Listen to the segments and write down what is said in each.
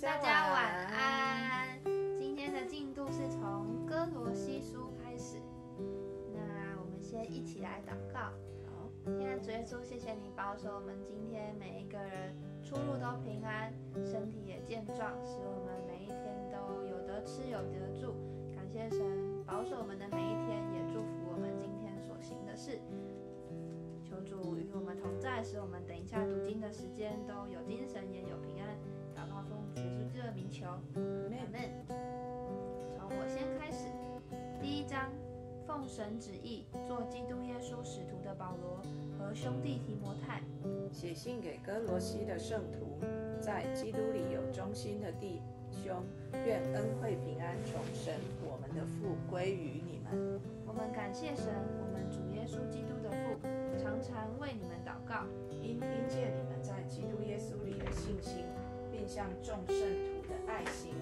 大家晚安。今天的进度是从哥罗西书开始，那我们先一起来祷告。好，现在主耶稣，谢谢你保守我们今天每一个人出入都平安，身体也健壮，使我们每一天都有得吃有得住。感谢神保守我们的每一天，也祝福我们今天所行的事。求主与我们同在，使我们等一下读经的时间都有精神，也有平。祷告奉主耶稣基督的名求，阿门。从我先开始，第一章，奉神旨意做基督耶稣使徒的保罗和兄弟提摩太，写信给哥罗西的圣徒，在基督里有忠心的弟兄，愿恩惠平安从神我们的父归于你们。我们感谢神，我们主耶稣基督的父，常常为你们祷告，因听见你们在基督耶稣里的信心，并向众圣徒的爱心，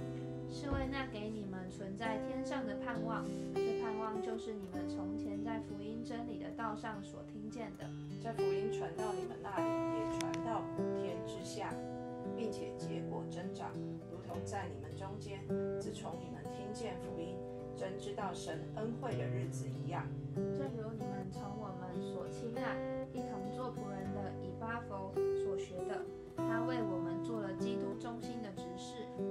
是为那给你们存在天上的盼望。这盼望就是你们从前在福音真理的道上所听见的。这福音传到你们那里，也传到普天之下，并且结果增长，如同在你们中间，自从你们听见福音，真知道神恩惠的日子一样。正如你们从我们所亲爱、一同做仆人的以巴佛所学的，他为我们做了基督中心的执事。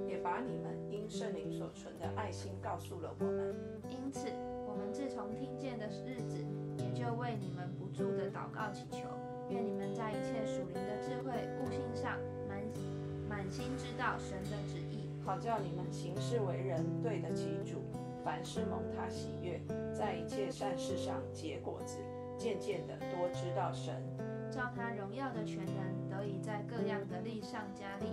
也把你们因圣灵所存的爱心告诉了我们。因此，我们自从听见的日子，也就为你们不住的祷告祈求，愿你们在一切属灵的智慧、悟性上，满满心知道神的旨意，好叫你们行事为人对得起主，凡事蒙他喜悦，在一切善事上结果子，渐渐的多知道神。照他荣耀的全能得以在各样的力上加力，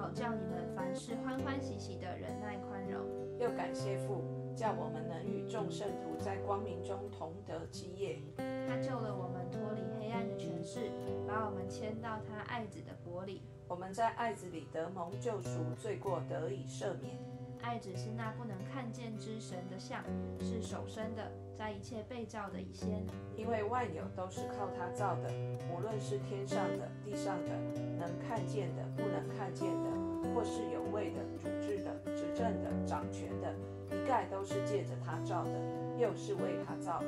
好叫你们凡事欢欢喜喜的忍耐宽容。又感谢父，叫我们能与众圣徒在光明中同得基业。他救了我们脱离黑暗的权势，把我们牵到他爱子的国里。我们在爱子里得蒙救赎，罪过得以赦免。爱子是那不能看见之神的像，是手生的，在一切被造的以先。因为万有都是靠他造的，无论是天上的、地上的，能看见的、不能看见的，或是有位的、主治的、执政的、掌权的，一概都是借着他造的，又是为他造的。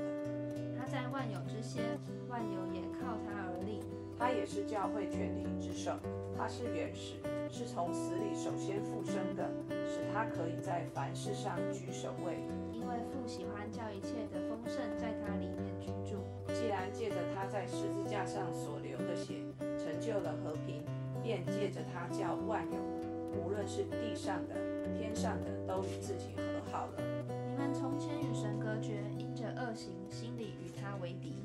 他在万有之先，万有也靠他而立。他也是教会全体之首，他是原始，是从死里首先复生的，使他可以在凡事上居首位。因为父喜欢叫一切的丰盛在他里面居住。既然借着他在十字架上所流的血，成就了和平，便借着他叫万有，无论是地上的、天上的，都与自己和好了。你们从前与神隔绝，因着恶行，心里与他为敌。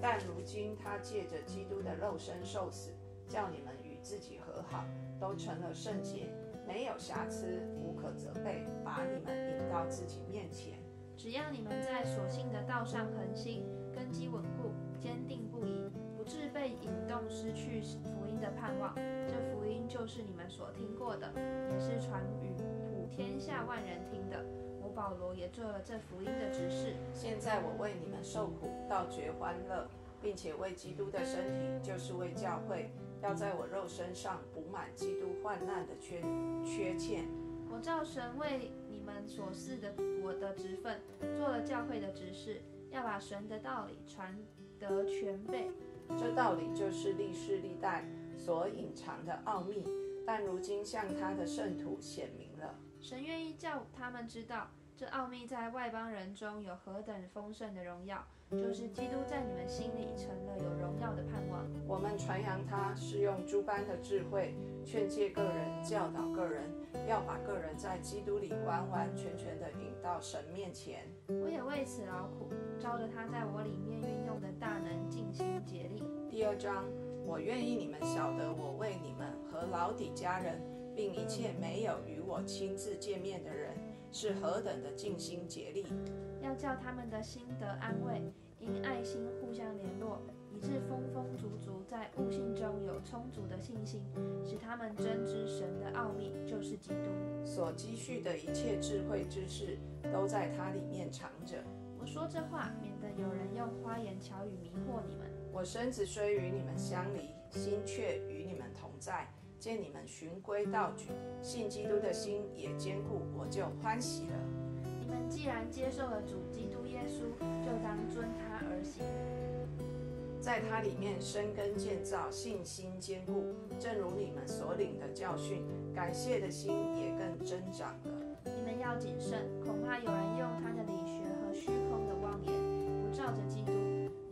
但如今他借着基督的肉身受死，叫你们与自己和好，都成了圣洁，没有瑕疵，无可责备，把你们引到自己面前。只要你们在所信的道上恒心，根基稳固，坚定不移，不致被引动失去福音的盼望。这福音就是你们所听过的，也是传与普天下万人听的。我保罗也做了这福音的执事。现在我为你们受苦，倒觉欢乐，并且为基督的身体，就是为教会，要在我肉身上补满基督患难的缺缺欠。我照神为你们所赐的我的职分，做了教会的执事，要把神的道理传得全备。这道理就是历世历代所隐藏的奥秘，但如今向他的圣徒显明了。神愿意叫他们知道，这奥秘在外邦人中有何等丰盛的荣耀，就是基督在你们心里成了有荣耀的盼望。我们传扬他是用诸般的智慧劝诫个人，教导个人，要把个人在基督里完完全全的引到神面前。我也为此劳苦，照着他在我里面运用的大能尽心竭力。第二章，我愿意你们晓得，我为你们和老底家人，并一切没有与我亲自见面的人，是何等的尽心竭力。要叫他们的心得安慰，因爱心互相联络，以致丰丰足足在悟性中有充足的信心，使他们真知神的奥秘，就是基督。所积蓄的一切智慧知识，都在它里面藏着。我说这话，免得有人用花言巧语迷惑你们。我身子虽与你们相离，心却与你们同在。见你们循规蹈矩，信基督的心也坚固，我就欢喜了。既然接受了主基督耶稣，就当遵他而行。在他里面生根建造，信心坚固，正如你们所领的教训，感谢的心也更增长了。你们要谨慎，恐怕有人用他的理学和虚空的妄言，不照着基督，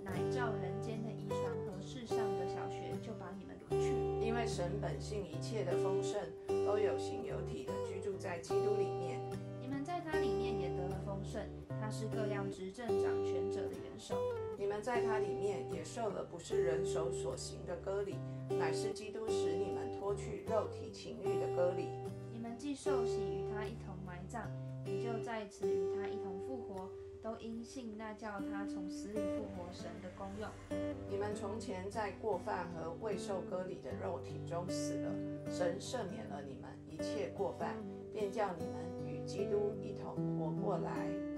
乃照人间的遗传和世上的小学，就把你们掳去。因为神本性一切的丰盛，都有形有体的居住在基督里面。丰盛，他是各样执政掌权者的元首。你们在他里面也受了不是人手所行的割礼，乃是基督使你们脱去肉体情欲的割礼。你们既受洗与他一同埋葬，也就在此与他一同复活，都因信那叫他从死里复活神的功用。你们从前在过犯和未受割礼的肉体中死了，神赦免了你们一切过犯，便叫你们与基督一同活过来。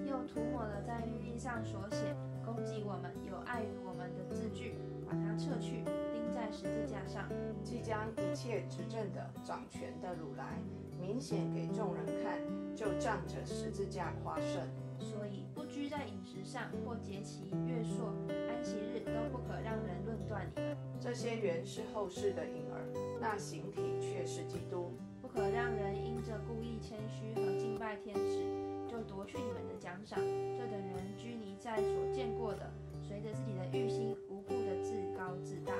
又涂抹了在律例上所写攻击我们、有碍于我们的字句，把它撤去，钉在十字架上。即将一切执政的、掌权的掳来，明显给众人看，就仗着十字架夸胜。所以不拘在饮食上，或节期、月朔、安息日，都不可让人论断你们。这些原是后世的影儿，那形体却是基督。不可让人因着故意谦虚和敬拜天使，就夺去你们的奖赏。这等人拘泥在所见过的，随着自己的欲心，无故的自高自大。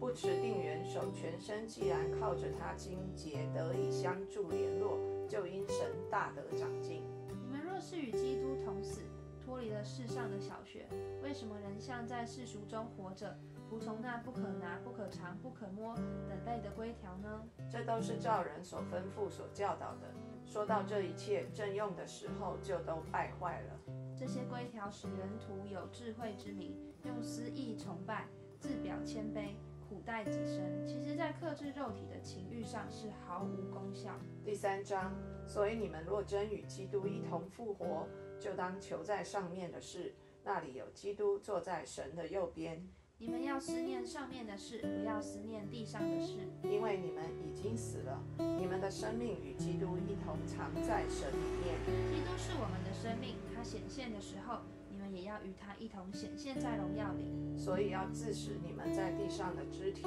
不持定元首，全身既然靠着他经节得以相助联络，就因神大得长进。你们若是与基督同死，脱离了世上的小学，为什么仍像在世俗中活着，服从那不可拿、不可尝、不可摸等类的规条呢？这都是照人所吩咐、所教导的。说到这一切正用的时候，就都败坏了。这些规条使人徒有智慧之名，用私意崇拜，自表谦卑，苦待己身。其实，在克制肉体的情欲上是毫无功效。第三章，所以你们若真与基督一同复活，就当求在上面的事，那里有基督坐在神的右边。你们要思念上面的事，不要思念地上的事。因为你们已经死了，你们的生命与基督一同藏在神里面。基督是我们的生命，他显现的时候，你们也要与他一同显现在荣耀里。所以要致使你们在地上的肢体，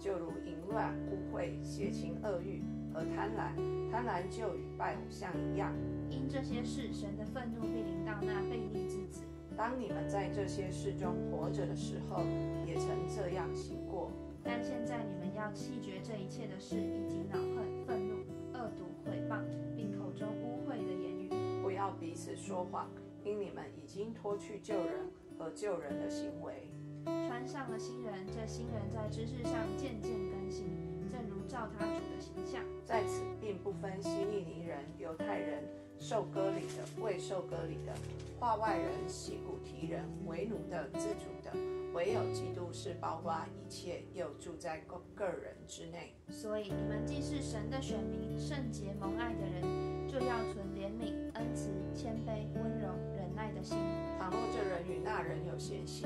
就如淫乱、污秽、邪情、恶欲和贪婪，贪婪就与拜偶像一样。因这些事，神的愤怒必临到那悖逆之子。当你们在这些事中活着的时候，也曾这样行过。但现在你们要弃绝这一切的事，以及恼恨、愤怒、恶毒、毁谤，并口中污秽的言语。不要彼此说谎，因你们已经脱去旧人和旧人的行为，穿上了新人，这新人在知识上渐渐更新，正如照他主的形象。在此并不分希利尼人、犹太人、受割礼的、未受割礼的，化外人、希古提人、为奴的、自主的，唯有基督是包括一切，又住在个个人之内。所以你们既是神的选民，圣洁蒙爱的人，就要存怜悯、恩慈、谦卑、温柔、忍耐的心。倘若这人与那人有嫌隙，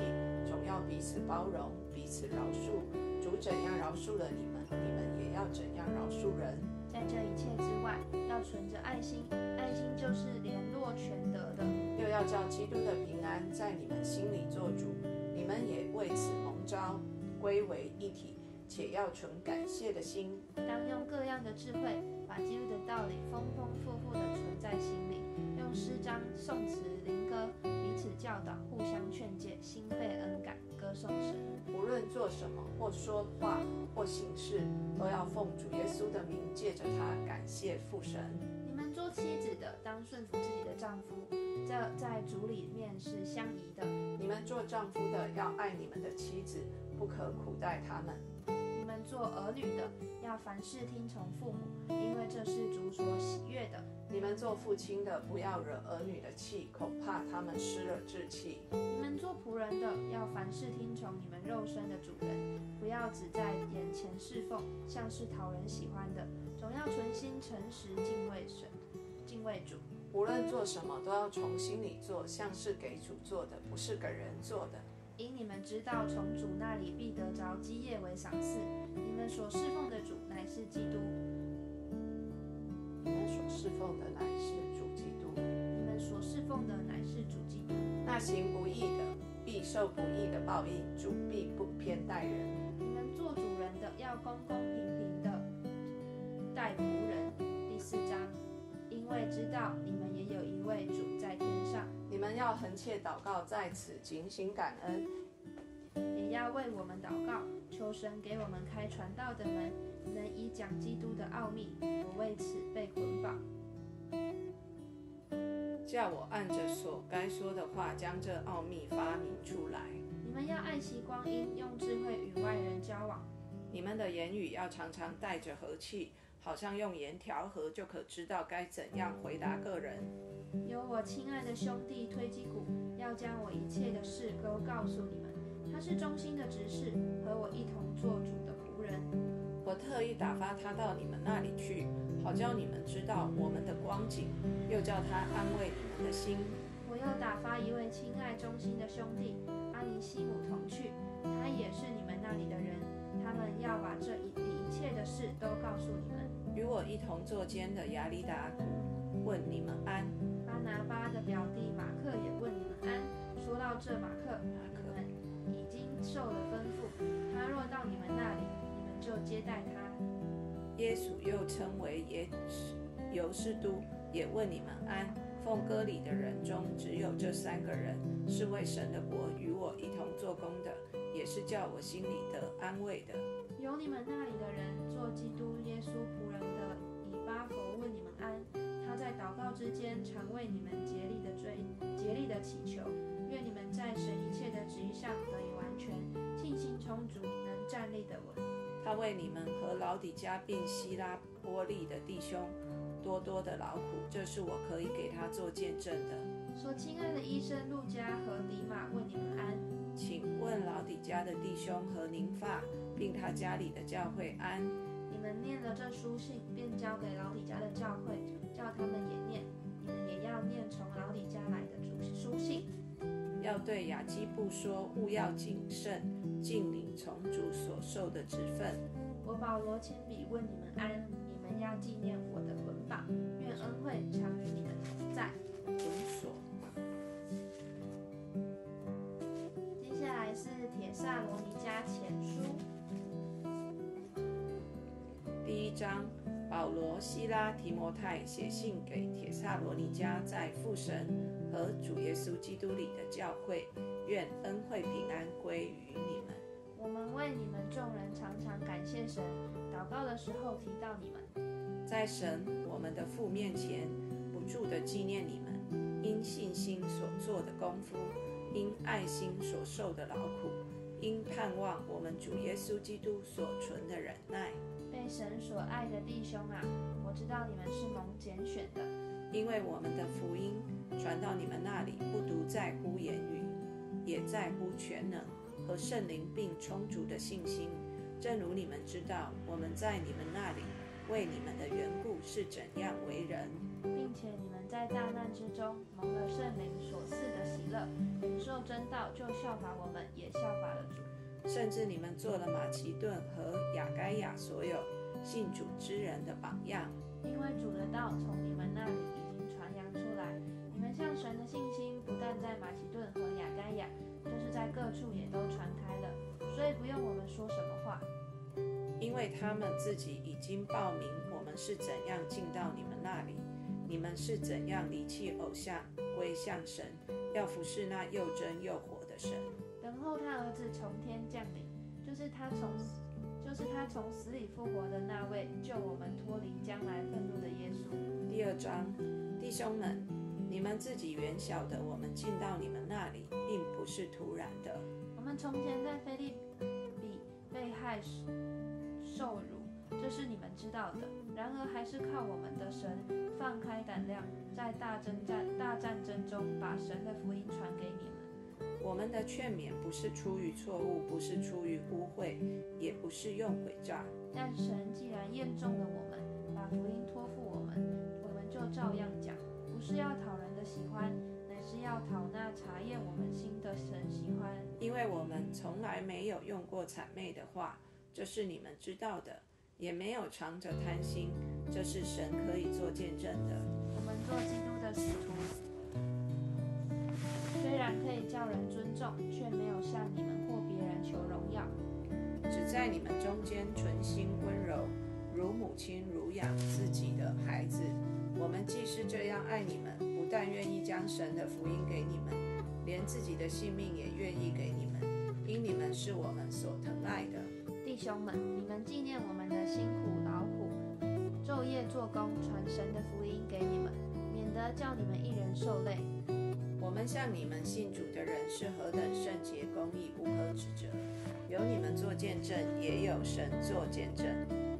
总要彼此包容，彼此饶恕。主怎样饶恕了你们，你们也要怎样饶恕人。在这一切之外，要存着爱心，爱心就是联络全德的。又要叫基督的平安在你们心里做主，你们也为此蒙召，归为一体，且要存感谢的心。当用各样的智慧，把基督的道理丰丰富富的存在心里，用诗章、颂词、灵歌彼此教导，互相劝诫，心被恩感，歌颂神。无论做什么，或说话，或行事，都要奉主耶稣的名，借着他感谢父神。你们做妻子的，当顺服自己的丈夫，这在主里面是相宜的。你们做丈夫的要爱你们的妻子，不可苦待他们。你们做儿女的，要凡事听从父母，因为这是主所喜悦的。你们做父亲的，不要惹儿女的气，恐怕他们失了志气。你们做仆人的，要凡事听从你们肉身的主人，不要只在眼前侍奉，像是讨人喜欢的，总要存心诚实敬畏神，敬畏主。无论做什么，都要从心里做，像是给主做的，不是给人做的。因你们知道，从主那里必得着基业为赏赐。你们所侍奉的主乃乃是基督。你们所侍奉的乃是主基督。你们所侍奉的乃是主基督。那行不义的必受不义的报应，主必不偏待人。你们做主人的要公公平平的待仆人。第四章，因为知道你们也有一位主在天上，你们要恒切祷告，在此警醒感恩，也要为我们祷告，求神给我们开传道的门，能以讲基督的奥秘。我为此被捆绑。叫我按着所该说的话，将这奥秘发明出来。你们要爱惜光阴，用智慧与外人交往。你们的言语要常常带着和气，好像用盐调和，就可知道该怎样回答个人。有我亲爱的兄弟推基古，要将我一切的事都告诉你们。他是忠心的执事，和我一同做主的仆人。我特意打发他到你们那里去，好叫你们知道我们的光景，又叫他安慰你们的心。我又打发一位亲爱忠心的兄弟阿尼西姆同去，他也是你们那里的人。他们要把这一一切的事都告诉你们。与我一同坐监的亚里达古问你们安。巴拿巴的表弟马克也问你们安。说到这，马克，你们已经受了吩咐，他若到你们那里，就接待他。耶稣又称为耶尤士都，也问你们安。奉歌里的人中，只有这三个人是为神的国与我一同做工的，也是叫我心里得安慰的。有你们那里的人做基督耶稣仆人的以巴佛问你们安。他在祷告之间常为你们竭力的追，竭力的祈求，他为你们和老底加并希拉波利的弟兄多多的劳苦，这是我可以给他做见证的。说亲爱的医生路加和迪马问你们安。请问老底家的弟兄和宁发，并他家里的教会安。你们念了这书信，便交给老底家的教会，叫他们也念。你们也要念从老底家来的主书信。要对雅基布说，务要谨慎，尽领从主所受的职分。我保罗亲笔问你们安。你们要纪念我的捆绑，愿恩惠常与你们同在。捆锁。接下来是铁萨罗尼迦前书第一章，保罗、希拉、提摩太写信给铁萨罗尼迦在父神和主耶稣基督里的教会，愿恩惠平安归于你们。我们为你们众人常常感谢神，祷告的时候提到你们，在神我们的父面前，不住的纪念你们，因信心所做的功夫，因爱心所受的劳苦，因盼望我们主耶稣基督所存的忍耐。被神所爱的弟兄啊，我知道你们是蒙拣选的，因为我们的福音传到你们那里，不独在乎言语，也在乎全能和圣灵并充足的信心。正如你们知道，我们在你们那里为你们的缘故是怎样为人，并且你们在大难之中蒙了圣灵所赐的喜乐，领受真道，就效法我们，也效法了主。甚至你们做了马其顿和雅该亚所有信主之人的榜样。因为主的道从你们那里向神的信心不但在马其顿和雅该亚，就是在各处也都传开了，所以不用我们说什么话。因为他们自己已经报名我们是怎样进到你们那里，你们是怎样离弃偶像归向神，要服侍那又真又活的神。等候他儿子从天降临，就是他从死，就是他从死里复活的那位，救我们脱离将来愤怒的耶稣。第二章，弟兄们，你们自己原晓得，我们进到你们那里，并不是突然的。我们从前在菲利比被害受辱，这是你们知道的。然而还是靠我们的神放开胆量，在大征战、大战争中把神的福音传给你们。我们的劝勉不是出于错误，不是出于污秽，也不是用诡诈。但神既然验中了我们，把福音托付我们，我们就照样讲，不是要讨喜欢，乃是要讨那查验我们心的神喜欢。因为我们从来没有用过谄媚的话，这是你们知道的。也没有藏着贪心，这是神可以做见证的。我们做基督的使徒，虽然可以叫人尊重，却没有向你们或别人求荣耀，只在你们中间存心温柔，如母亲乳养自己的孩子。我们既是这样爱你们，不但愿意将神的福音给你们，连自己的性命也愿意给你们，因你们是我们所疼爱的。弟兄们，你们纪念我们的辛苦劳苦，昼夜做工，传神的福音给你们，免得叫你们一人受累。我们向你们信主的人是何等圣洁、公义、无可指责，有你们做见证，也有神做见证。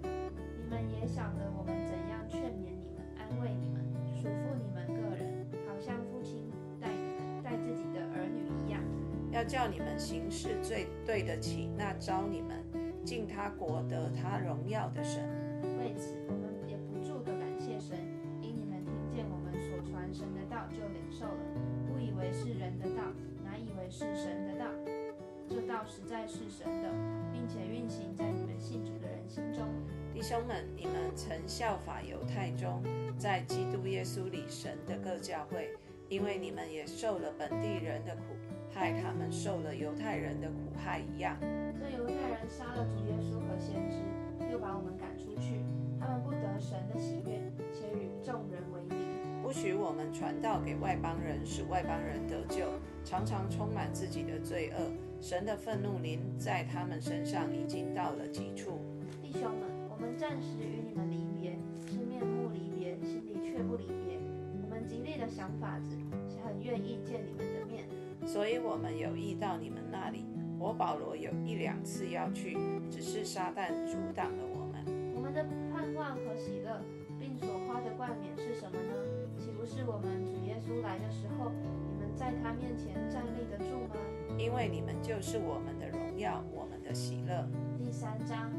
你们也晓得叫你们行事最对得起那招你们进他国得他荣耀的神。为此，我们也不住的感谢神，因你们听见我们所传神的道，就领受了，不以为是人的道，乃以为是神的道。这道实在是神的，并且运行在你们信主的人心中。弟兄们，你们曾效法犹太中，在基督耶稣里神的各教会，因为你们也受了本地人的苦，害他们受了犹太人的苦害一样。这犹太人杀了主耶稣和先知，又把我们赶出去，他们不得神的喜悦，且与众人为敌。不许我们传道给外邦人，使外邦人得救，常常充满自己的罪恶。神的愤怒临在他们身上，已经到了极处。弟兄们，我们暂时与你们离别，是面目离别，心里却不离别。我们极力的想法子，是很愿意见你们的面。所以我们有意到你们那里。我保罗有一两次要去，只是撒旦阻挡了我们。我们的盼望和喜乐，并所夸的冠冕是什么呢？岂不是我们主耶稣来的时候，你们在他面前站立得住吗？因为你们就是我们的荣耀，我们的喜乐。第三章，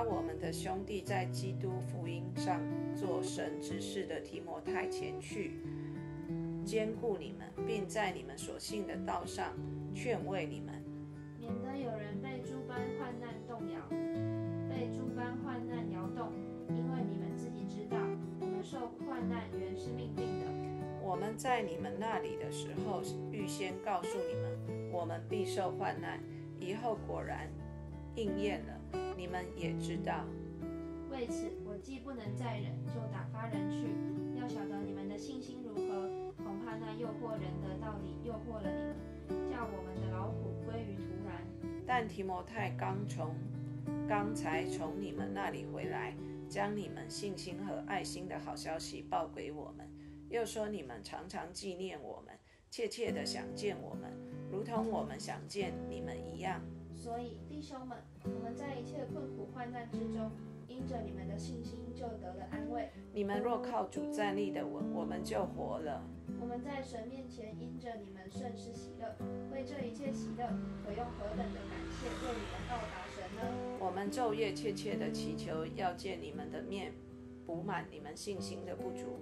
典，打发我们的兄弟在基督福音上做神之事的提摩太前去，兼顾你们，并在你们所信的道上劝慰你们。免得有人被诸般患难动摇，被诸般患难摇动，因为你们自己知道，我们受患难原是命定的。我们在你们那里的时候，预先告诉你们，我们必受患难。以后果然应验了，你们也知道。为此，我既不能再忍，就打发人去，要晓得你们的信心如何。恐怕那诱惑人的道理诱惑了你们，叫我们的劳苦归于徒然。但提摩太刚从刚才从你们那里回来，将你们信心和爱心的好消息报给我们，又说你们常常纪念我们，切切的想见我们，如同我们想见你们一样。所以，弟兄们，我们在一切困苦患难之中，因着你们的信心，就得了安慰。你们若靠主站立的稳，我们就活了。我们在神面前因着你们甚是喜乐，为这一切喜乐，可用何等的感谢为你们报答神呢？我们昼夜切切的祈求，要见你们的面，补满你们信心的不足。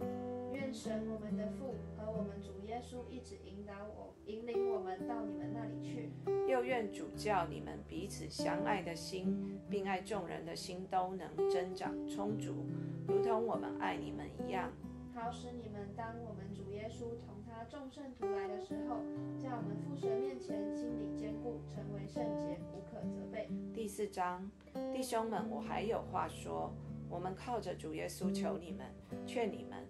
愿神我们的父和我们主耶稣一直引导我、引领我们到你们那里去。又愿主教你们彼此相爱的心，并爱众人的心都能增长充足，如同我们爱你们一样。好使你们当我们主耶稣同他众圣徒来的时候，在我们父神面前心里坚固，成为圣洁，无可责备。第四章，弟兄们，我还有话说。我们靠着主耶稣求你们，劝你们，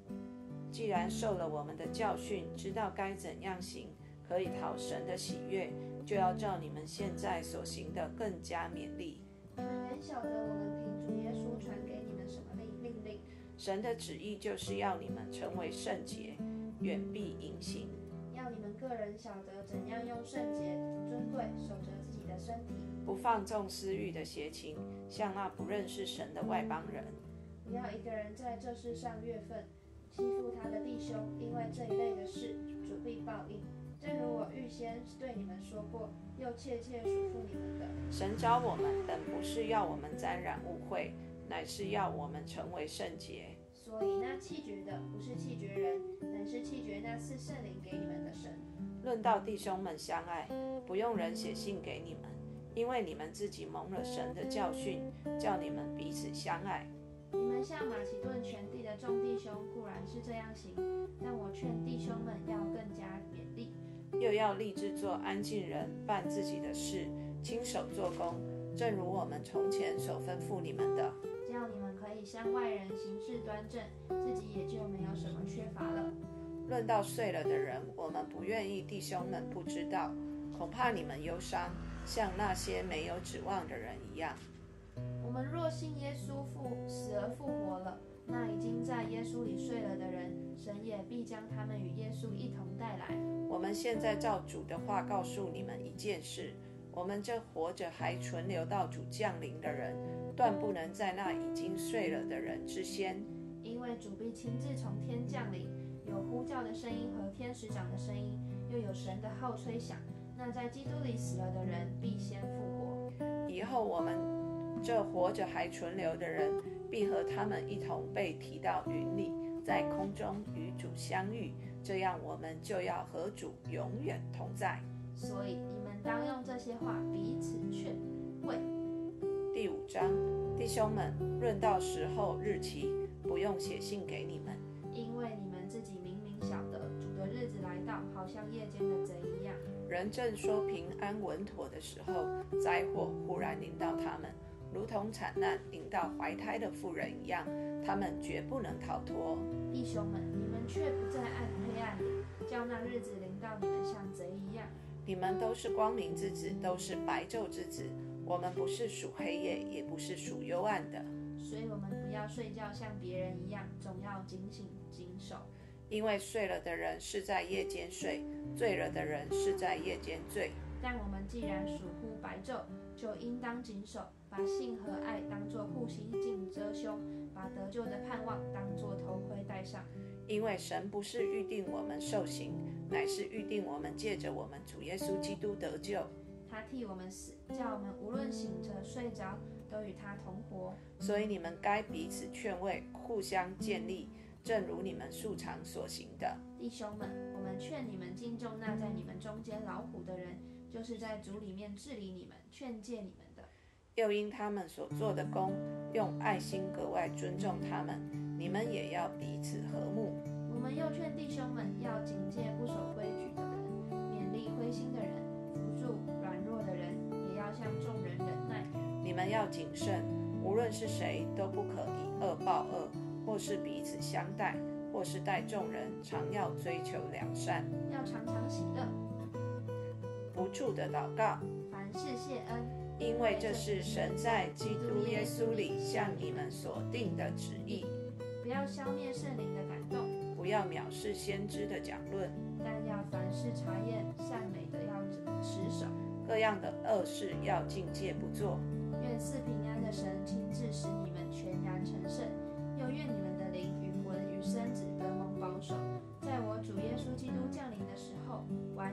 既然受了我们的教训，知道该怎样行，可以讨神的喜悦，就要照你们现在所行的更加勉励。你们原晓得我们凭主耶稣传给你们什么命命令？神的旨意就是要你们成为圣洁，远避淫行。个人晓得怎样用圣洁、尊贵守着自己的身体，不放纵私欲的邪情，像那不认识神的外邦人。不要一个人在这世上月份，欺负他的弟兄，因为这一类的事，主必报应。正如我预先对你们说过，又切切嘱咐你们的。神召我们，本不是要我们沾染污秽，乃是要我们成为圣洁。所以那气绝的，不是气绝人，乃是气绝那赐圣灵给你们的神。论到弟兄们相爱，不用人写信给你们，因为你们自己蒙了神的教训，叫你们彼此相爱。你们像马其顿全地的众弟兄固然是这样行，但我劝弟兄们要更加勉励，又要立志做安静人，办自己的事，亲手做工，正如我们从前所吩咐你们的。这样你们可以向外人行事端正，自己也就没有什么缺乏了。论到睡了的人，我们不愿意弟兄们不知道，恐怕你们忧伤，像那些没有指望的人一样。我们若信耶稣复死而复活了，那已经在耶稣里睡了的人，神也必将他们与耶稣一同带来。我们现在照主的话告诉你们一件事：我们这活着还存留到主降临的人，断不能在那已经睡了的人之先，因为主必亲自从天降临，有呼叫的声音和天使长的声音，又有神的号吹响。那在基督里死了的人必先复活。以后我们这活着还存留的人，必和他们一同被提到云里，在空中与主相遇。这样，我们就要和主永远同在。所以你们当用这些话彼此劝慰。第五章，弟兄们，论到时候日期，不用写信给你们，像夜间的贼一样。人正说平安稳妥的时候，灾祸忽然临到他们，如同惨难临到怀胎的妇人一样，他们绝不能逃脱。弟兄们，你们却不在暗黑暗里，叫那日子临到你们像贼一样。你们都是光明之子，都是白昼之子。我们不是属黑夜，也不是属幽暗的。所以，我们不要睡觉像别人一样，总要警醒谨守。因为睡了的人是在夜间睡，醉了的人是在夜间醉。但我们既然属乎白昼，就应当谨守，把性和爱当作护心镜遮胸，把得救的盼望当作头盔戴上。因为神不是预定我们受刑，乃是预定我们借着我们主耶稣基督得救。他替我们死，叫我们无论醒着睡着，都与他同活。所以你们该彼此劝慰，互相建立，正如你们素常所行的。弟兄们，我们劝你们敬重那在你们中间劳苦的人，就是在主里面治理你们、劝诫你们的。又因他们所做的工，用爱心格外尊重他们。你们也要彼此和睦。我们又劝弟兄们要警戒不守规矩的人，勉励灰心的人，扶助软弱的人，也要向众人忍耐。你们要谨慎，无论是谁，都不可以恶报恶，或是彼此相待，或是待众人，常要追求良善，要常常喜乐，不住的祷告，凡事谢恩，因为这是神在基督耶稣里向你们所定的旨意。不要消灭圣灵的感动，不要藐视先知的讲论，但要凡事查验善美的要持守。各样的恶事要境界不做。愿赐平安的神亲自使你们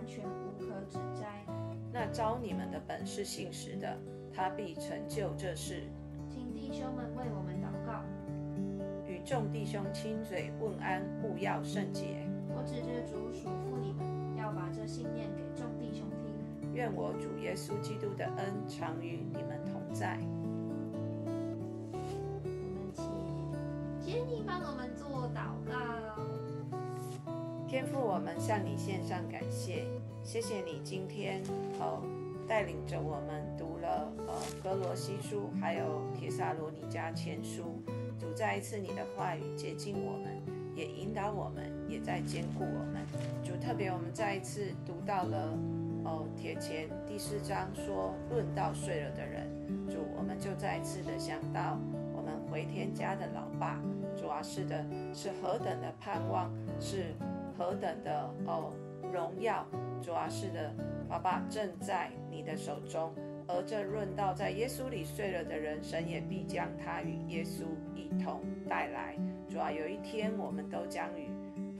完全无可指摘。那招你们的本是信实的，他必成就这事。请弟兄们为我们祷告。与众弟兄亲嘴问安，务要圣洁。我指着主嘱咐你们，要把这信念给众弟兄听。愿我主耶稣基督的恩常与你们同在。我们向你献上感谢，谢谢你今天哦带领着我们读了呃哥罗西书，还有帖撒罗尼迦前书。主再一次你的话语接近我们，也引导我们，也在兼顾我们。主特别我们再一次读到了哦帖前第四章说论到睡了的人，主我们就再一次的想到我们回天家的老爸。主啊，是的，是何等的盼望，是何等的哦荣耀。主啊，是的，爸爸正在你的手中。而这论到在耶稣里睡了的人，神也必将他与耶稣一同带来。主啊，有一天我们都将与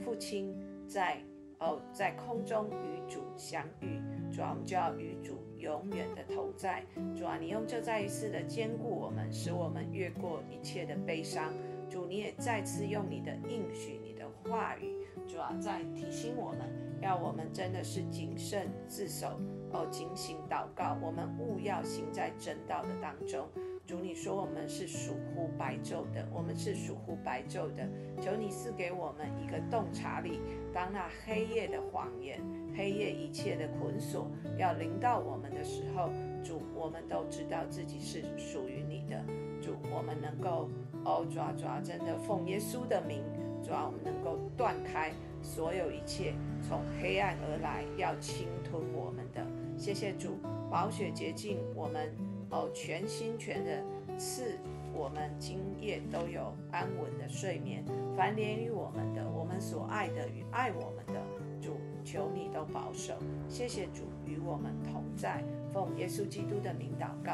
父亲在哦在空中与主相遇。主啊，我们就要与主永远的同在。主啊，你用这再一次的坚固我们，使我们越过一切的悲伤。主，你也再次用你的应许、你的话语，主啊，在提醒我们要我们真的是谨慎自守，哦，警醒祷告，我们务要行在正道的当中。主，你说我们是属乎白昼的，我们是属乎白昼的。求你赐给我们一个洞察力，当那黑夜的谎言、黑夜一切的捆锁要临到我们的时候，主，我们都知道自己是属于你的。主，我们能够哦，抓抓，真的奉耶稣的名，主啊，我们能够断开所有一切从黑暗而来要侵吞我们的。谢谢主，宝血洁净我们。哦，全心全人赐我们今夜都有安稳的睡眠。凡连于我们的，我们所爱的与爱我们的主，求你都保守。谢谢主与我们同在，奉耶稣基督的名祷告。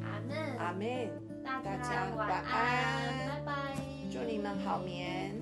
阿门。阿门。大家晚安，拜拜。祝你们好眠。